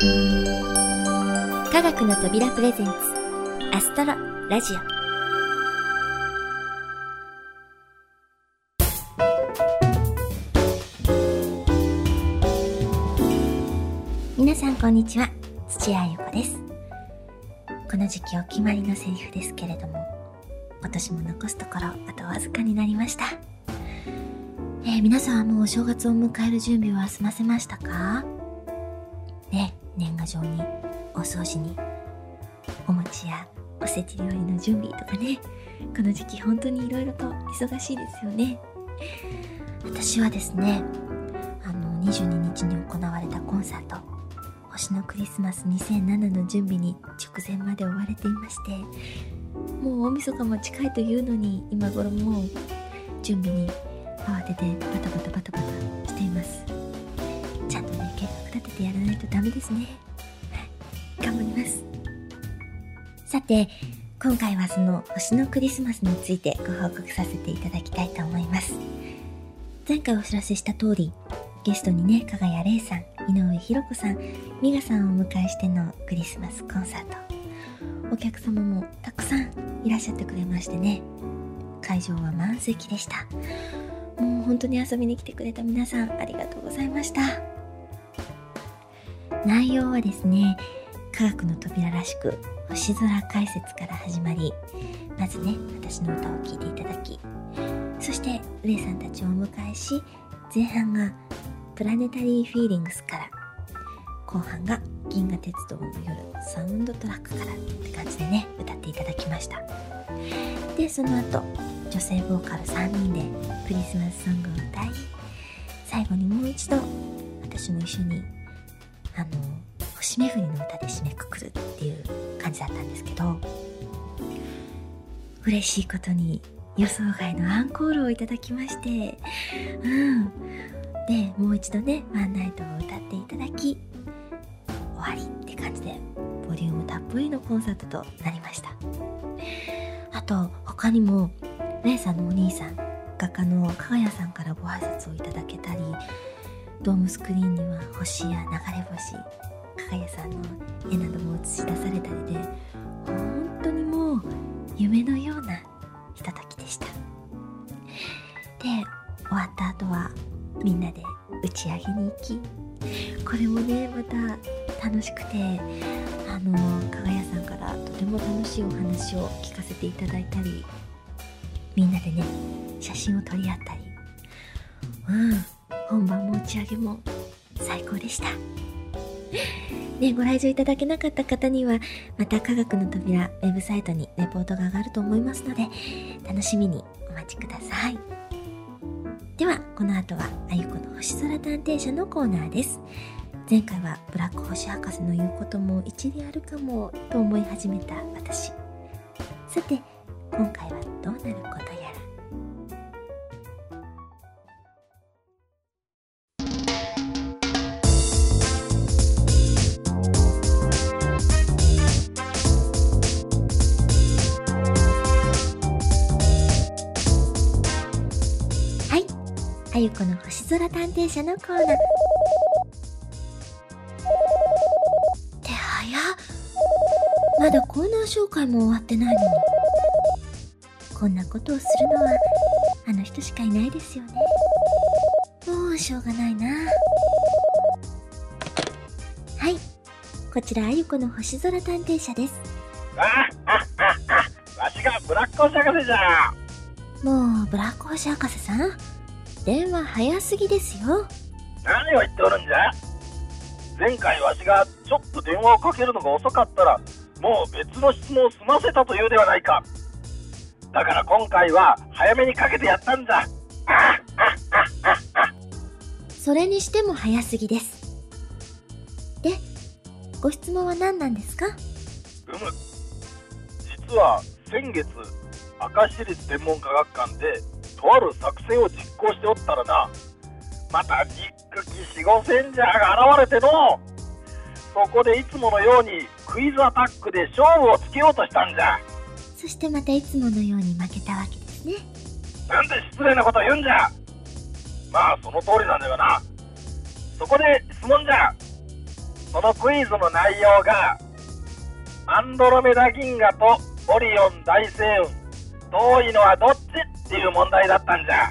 科学の扉プレゼンツアストロラジオ。皆さんこんにちは。土屋ゆ子です。この時期お決まりのセリフですけれども今年も残すところあとわずかになりました。えー、皆さんはもうお正月を迎える準備は済ませましたか？ね年賀状にお掃除にお餅やおせち料理の準備とかね。この時期本当にいろいろと忙しいですよね。私はですねあの22日に行われたコンサート星のクリスマス2007の準備に直前まで追われていましてもう大晦日も近いというのに今頃もう準備に慌ててバタバタバタバタてやらないとダメですね。頑張ります。さて今回はその星のクリスマスについてご報告させていただきたいと思います。前回お知らせした通りゲストにね加賀谷玲さん井上弘子さん美香さんをお迎えしてのクリスマスコンサート。お客様もたくさんいらっしゃってくれましてね会場は満席でした。もう本当に遊びに来てくれた皆さんありがとうございました。内容はですね科学の扉らしく星空解説から始まりまずね私の歌を聴いていただきそしてレイさんたちをお迎えし前半がプラネタリーフィーリングスから後半が銀河鉄道の夜サウンドトラックからって感じでね歌っていただきました。でその後女性ボーカル3人でクリスマスソングを歌い最後にもう一度私も一緒にあの星巡りの歌で締めくくるっていう感じだったんですけど嬉しいことに予想外のアンコールをいただきましてうん。でもう一度ねワンナイトを歌っていただき終わりって感じでボリュームたっぷりのコンサートとなりました。あと他にもレイさんのお兄さん画家の加賀谷さんからご挨拶をいただけたりドームスクリーンには星や流れ星加賀谷さんの絵なども映し出されたりで本当にもう夢のようなひとときでした。で終わった後はみんなで打ち上げに行きこれもねまた楽しくてあの加賀谷さんからとても楽しいお話を聞かせていただいたりみんなでね写真を撮り合ったり。うん。本番も打ち上げも最高でしたね、ご来場いただけなかった方には、また科学の扉、ウェブサイトにレポートが上がると思いますので、楽しみにお待ちください。では、この後は、あゆこの星空探偵社のコーナーです。前回はブラック星博士の言うことも一理あるかもと思い始めた私。さて、今回はどうなることやあゆこの星空探偵社のコーナー。って早っ。まだコーナー紹介も終わってないのに。こんなことをするのはあの人しかいないですよね。もうしょうがないな。はい。こちらあゆこの星空探偵社です。ああああわしがブラック星博士じゃ。もうブラック星博士さん？電話早すぎですよ。何を言っておるんじゃ？前回わしがちょっと電話をかけるのが遅かったらもう別の質問を済ませたというではないか。だから今回は早めにかけてやったんだ それにしても早すぎです。でご質問は何なんですか？うむ。実は先月明石市立天文科学館でとある作戦を実行しておったらなまたニックキシゴセンジャーが現れてのそこでいつものようにクイズアタックで勝負をつけようとしたんじゃ。そしてまたいつものように負けたわけですね。なんで失礼なことを言うんじゃ。まあその通りなんだよな。そこで質問じゃ。そのクイズの内容がアンドロメダ銀河とオリオン大星雲。遠いのはどっち？っていう問題だったんじゃ。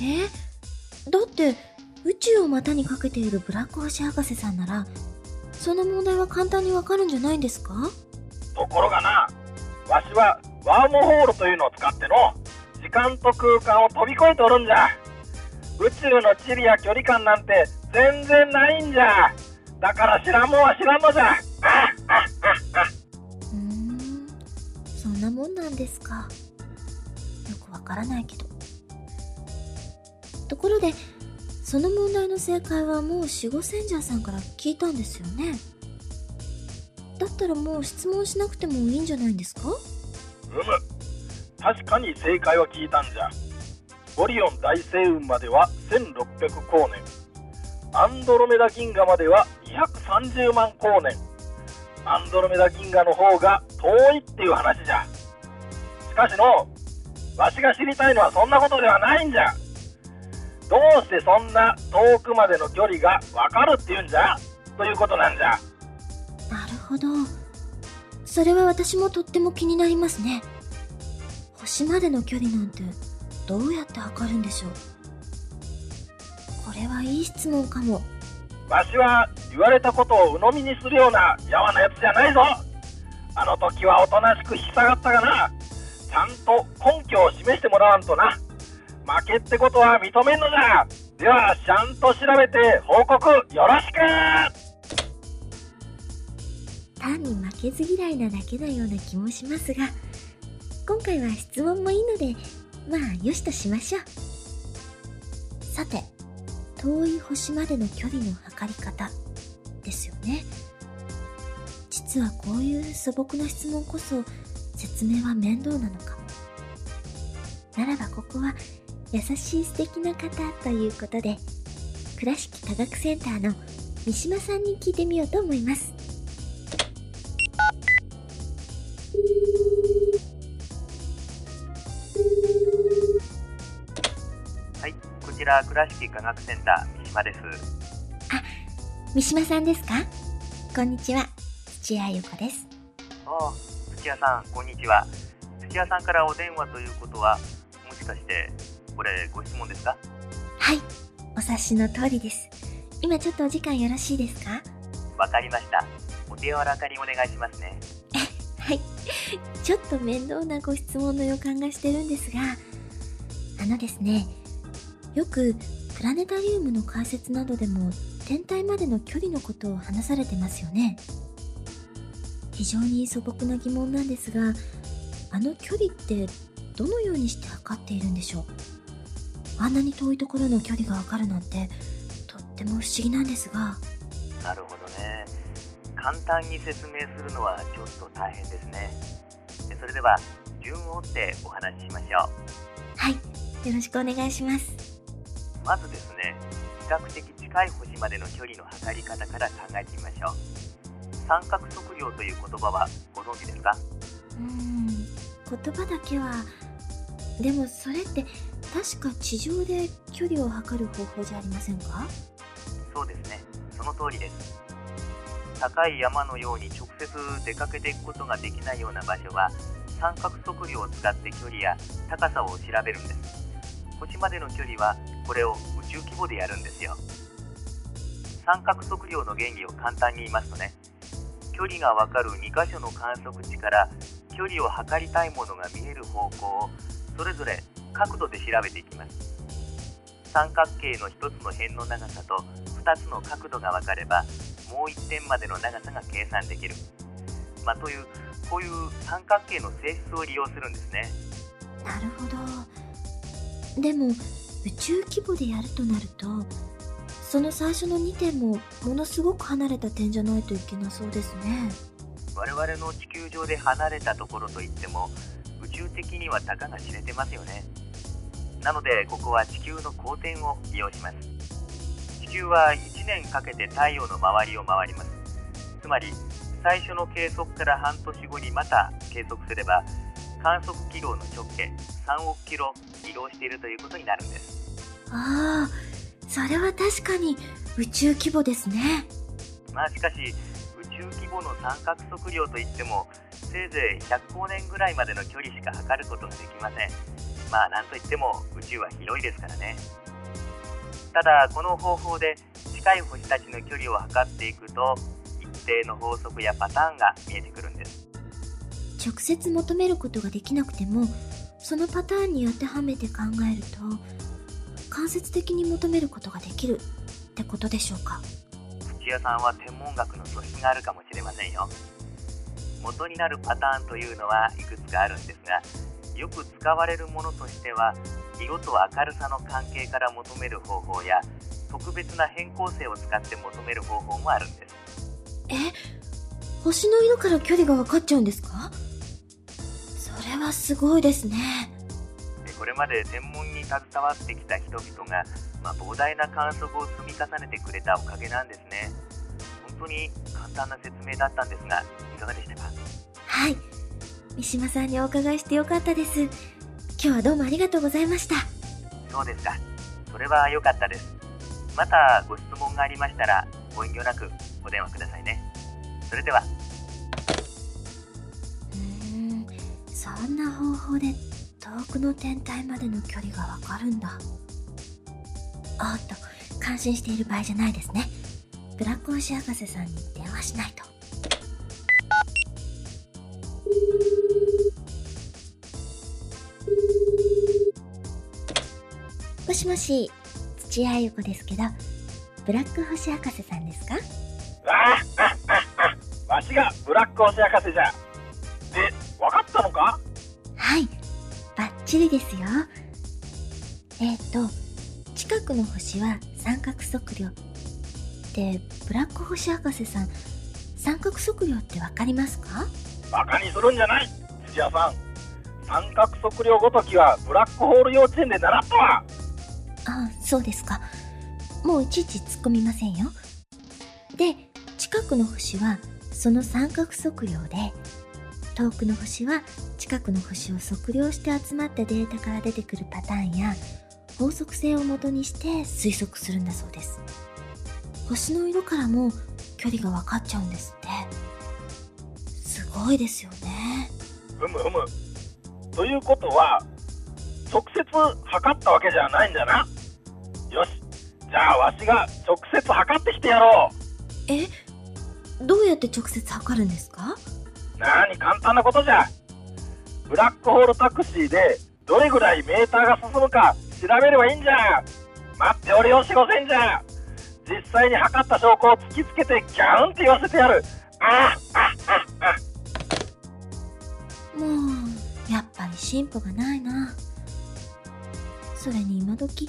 え？だって宇宙を股にかけているブラック星博士さんならその問題は簡単にわかるんじゃないんですか？ところがなわしはワームホールというのを使っての時間と空間を飛び越えておるんじゃ。宇宙の地理や距離感なんて全然ないんじゃ。だから知らんもんは知らんのじゃ。うーん。そんなもんなんですか。よくわからないけど。ところでその問題の正解はもう守護センジャーさんから聞いたんですよね。だったらもう質問しなくてもいいんじゃないんですか？うむ。確かに正解は聞いたんじゃ。オリオン大星雲までは1600光年。アンドロメダ銀河までは230万光年。アンドロメダ銀河の方が遠いっていう話じゃ。しかしのわしが知りたいのはそんなことではないんじゃ。どうしてそんな遠くまでの距離がわかるっていうんじゃ。ということなんじゃ。なるほど。それは私もとっても気になりますね。星までの距離なんてどうやって測るんでしょう。これはいい質問かも。わしは言われたことを鵜呑みにするようなやわなやつじゃないぞ。あの時はおとなしく引き下がったがな。ちゃんと根拠を示してもらわんとな。負けってことは認めんのじゃではちゃんと調べて報告よろしく。単に負けず嫌いなだけのような気もしますが今回は質問もいいのでまあよしとしましょう。さて遠い星までの距離の測り方ですよね。実はこういう素朴な質問こそ説明は面倒なのかも。ならばここは優しい素敵な方ということで倉敷科学センターの三島さんに聞いてみようと思います。はい、こちら倉敷科学センター三島です。三島さんですか？こんにちは。土屋ゆ子です。ああ、土屋さん、こんにちは。土屋さんからお電話ということは、もしかして、これご質問ですか？はいお察しの通りです今ちょっとお時間よろしいですか？わかりました。お手柔らかにお願いしますね。はいちょっと面倒なご質問の予感がしてるんですがあのですねよくプラネタリウムの解説などでも天体までの距離のことを話されてますよね非常に素朴な疑問なんですがあの距離ってどのようにして測っているんでしょう？あんなに遠いところの距離がわかるなんてとっても不思議なんですがなるほどね。簡単に説明するのはちょっと大変ですね。それでは、順を追ってお話ししましょう。はいよろしくお願いしますまずですね、比較的近い星までの距離の測り方から考えてみましょう。三角測量という言葉はご存知ですか？うーん言葉だけはでもそれって確か地上で距離を測る方法じゃありませんか？そうですね、その通りです。高い山のように直接出かけていくことができないような場所は、三角測量を使って距離や高さを調べるんです。星までの距離はこれを宇宙規模でやるんですよ。三角測量の原理を簡単に言いますとね、距離がわかる2箇所の観測値から距離を測りたいものが見える方向をそれぞれ角度で調べていきます。三角形の1つの辺の長さと2つの角度が分かればもう1点までの長さが計算できる、まあ、というこういう三角形の性質を利用するんですね。なるほど。でも宇宙規模でやるとなるとその最初の2点もものすごく離れた点じゃないといけなそうですね。我々の地球上で離れたところといっても宇宙的にはたかが知れてますよね。なのでここは地球の公転を利用します。地球は1年かけて太陽の周りを回ります。つまり最初の計測から半年後にまた計測すれば観測軌道の直径3億キロ移動しているということになるんです。ああそれは確かに宇宙規模ですね。まあしかし宇宙規模の三角測量といってもせいぜい100光年ぐらいまでの距離しか測ることができません。まあなんといっても宇宙は広いですからね。ただこの方法で近い星たちの距離を測っていくと一定の法則やパターンが見えてくるんです。直接求めることができなくてもそのパターンに当てはめて考えると間接的に求めることができるってことでしょうか？土屋さんは天文学の素質があるかもしれませんよ。元になるパターンというのはいくつかあるんですがよく使われるものとしては色と明るさの関係から求める方法や特別な変更性を使って求める方法もあるんです。え星の色から距離が分かっちゃうんですか？それはすごいですね。でこれまで天文に携わってきた人々が、まあ、膨大な観測を積み重ねてくれたおかげなんですね。本当に簡単な説明だったんですがいかがでしたか？はい。三島さんにお伺いしてよかったです。今日はどうもありがとうございました。そうですか。それは良かったです。またご質問がありましたらご遠慮なくお電話くださいね。それでは。うーん。そんな方法で遠くの天体までの距離がわかるんだ。おっと感心している場合じゃないですね。ブラック星博士さんに電話しないと。もしもし土屋ゆ子ですけどブラック星博士さんですか？ああああわしがブラック星博士じゃ。で分かったのか？はい、バッチリですよ。えっ、と、近くの星は三角測量。で、ブラック星博士さん、三角測量ってわかりますか？バカにするんじゃない土屋さん三角測量ごときはブラックホール幼稚園で習ったわあそうですか。もういちいち突っ込みませんよ。で、近くの星はその三角測量で、遠くの星は近くの星を測量して集まったデータから出てくるパターンや法則性をもとにして推測するんだそうです。星の色からも距離が分かっちゃうんですって。すごいですよね。ふむふむということは直接測ったわけじゃないんだなよしじゃあわしが直接測ってきてやろうえ？どうやって直接測るんですか？なに簡単なことじゃ。ブラックホールタクシーでどれぐらいメーターが進むか調べればいいんじゃ。待っておれよ四五千じゃ。実際に測った証拠を突きつけてギャンって言わせてやる。ああああ。もうやっぱり進歩がないな。それに今時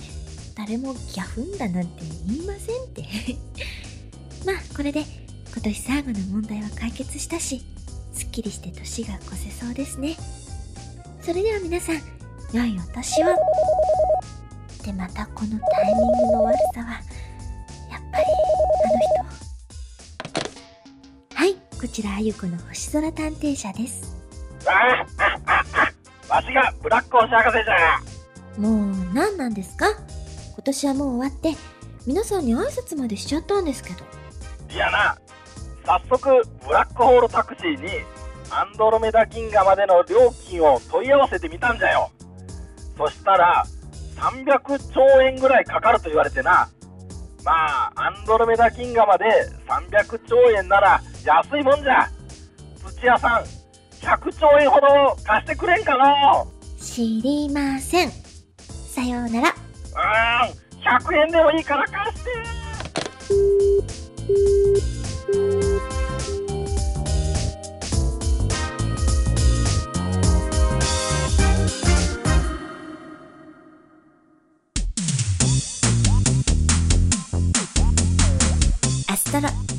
誰もギャフンだなんて言いませんって。まあこれで今年最後の問題は解決したし。すっきりして年が越せそうですね。それでは皆さん良いお年を。でまたこのタイミングの悪さはやっぱりあの人。はいこちらあゆこの星空探偵社です。わしがブラック星博士じゃ。もう何なんですか？今年はもう終わって皆さんに挨拶までしちゃったんですけど。いやな早速ブラックホールタクシーにアンドロメダ銀河までの料金を問い合わせてみたんじゃよ。そしたら300兆円ぐらいかかると言われてな。まあアンドロメダ銀河まで300兆円なら安いもんじゃ。土屋さん100兆円ほど貸してくれんかの知りません。さようなら。うーん100円でもいいから貸して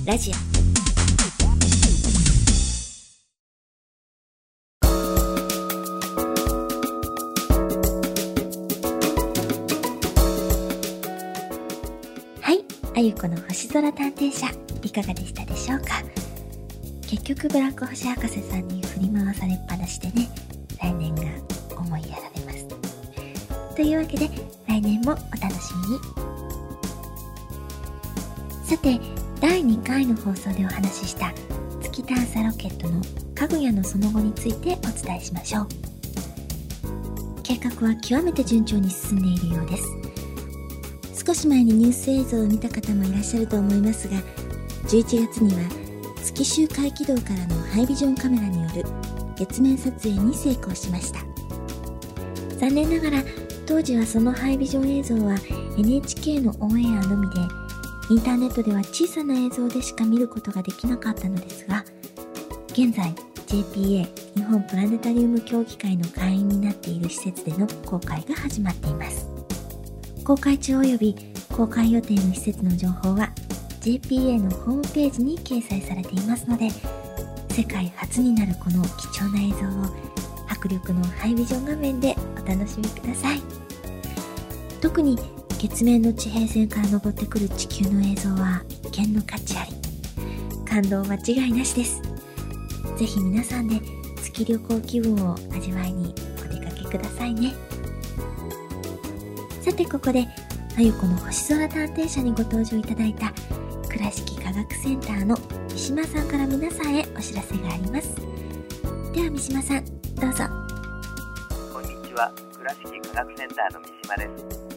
ラジオ。はいあゆこの星空探偵社いかがでしたでしょうか？結局ブラック星博士さんに振り回されっぱなしでね来年が思いやられます。というわけで来年もお楽しみに。さて第2回の放送でお話しした月探査ロケットのかぐやのその後についてお伝えしましょう。計画は極めて順調に進んでいるようです。少し前にニュース映像を見た方もいらっしゃると思いますが11月には月周回軌道からのハイビジョンカメラによる月面撮影に成功しました。残念ながら当時はそのハイビジョン映像は NHK のオンエアのみでインターネットでは小さな映像でしか見ることができなかったのですが現在 JPA 日本プラネタリウム協議会の会員になっている施設での公開が始まっています。公開中及び公開予定の施設の情報は JPA のホームページに掲載されていますので世界初になるこの貴重な映像を迫力のハイビジョン画面でお楽しみください。特に月面の地平線から昇ってくる地球の映像は一見の価値あり。感動間違いなしです。ぜひ皆さんで月旅行気分を味わいにお出かけくださいね。さてここであゆこの星空探偵社にご登場いただいた倉敷科学センターの三島さんから皆さんへお知らせがあります。では三島さんどうぞ。こんにちは。倉敷科学センターの三島です。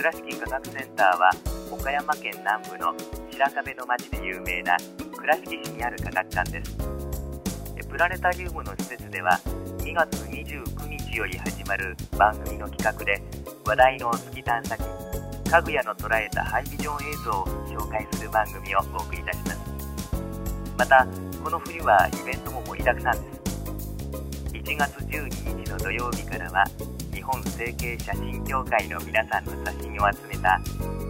倉敷科学センターは岡山県南部の白壁の町で有名な倉敷市にある科学館です。プラネタリウムの施設では2月29日より始まる番組の企画で話題の月探査機かぐやの捉えたハイビジョン映像を紹介する番組をお送りいたします。またこの冬はイベントも盛りだくさんです。1月12日の土曜日からは本整形写真協会の皆さんの写真を集めた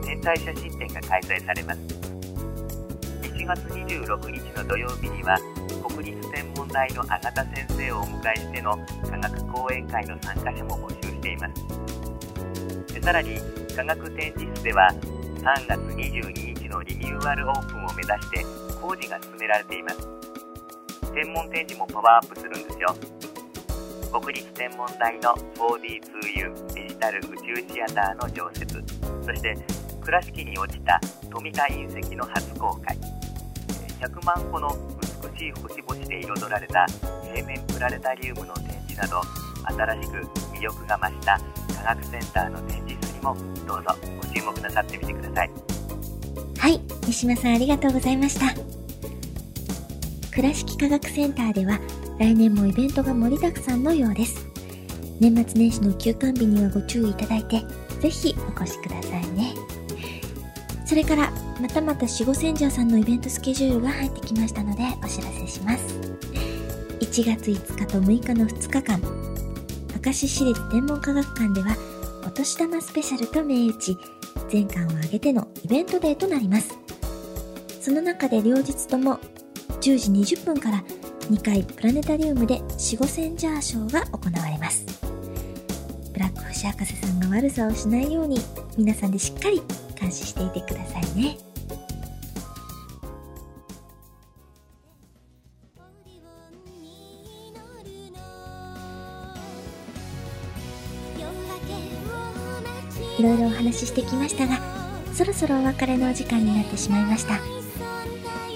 天体写真展が開催されます。1月26日の土曜日には国立天文台の永田先生をお迎えしての科学講演会の参加者も募集しています。さらに科学展示室では3月22日のリニューアルオープンを目指して工事が進められています。天文展示もパワーアップするんですよ。国立天文台の 4D2U デジタル宇宙シアターの常設。そして倉敷に落ちた富田隕石の初公開。100万個の美しい星々で彩られた平面プラネタリウムの展示など新しく魅力が増した科学センターの展示室にもどうぞご注目なさってみてください。はい三島さんありがとうございました。倉敷科学センターでは来年もイベントが盛りだくさんのようです。年末年始の休館日にはご注意いただいてぜひお越しくださいね。それからまたまた守護センジャーさんのイベントスケジュールが入ってきましたのでお知らせします。1月5日と6日の2日間明石市立天文科学館ではお年玉スペシャルと銘打ち全館を挙げてのイベントデーとなります。その中で両日とも10時20分から2回プラネタリウムで死後センジャーショーが行われます。ブラック星博士さんが悪さをしないように皆さんでしっかり監視していてくださいね。いろいろお話ししてきましたがそろそろお別れのお時間になってしまいました。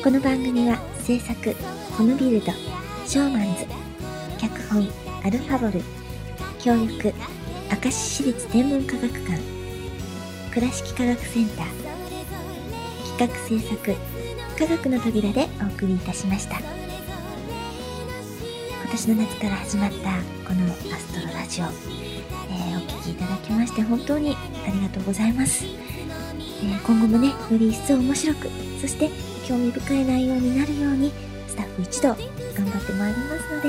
この番組は制作コムビルドショーマンズ脚本アルファボル協力明石市立天文科学館倉敷科学センター企画制作科学の扉でお送りいたしました。今年の夏から始まったこのアストロラジオ、えー、お聴きいただきまして本当にありがとうございます、えー、今後もねより一層面白くそして興味深い内容になるようにスタッフ一同頑張ってまいりますので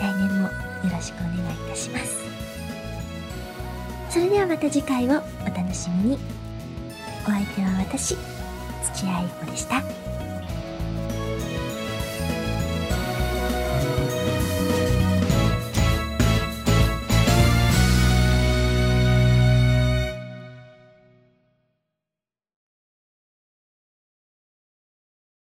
来年もよろしくお願いいたしますそれではまた次回をお楽しみにお相手は私土屋愛子でした。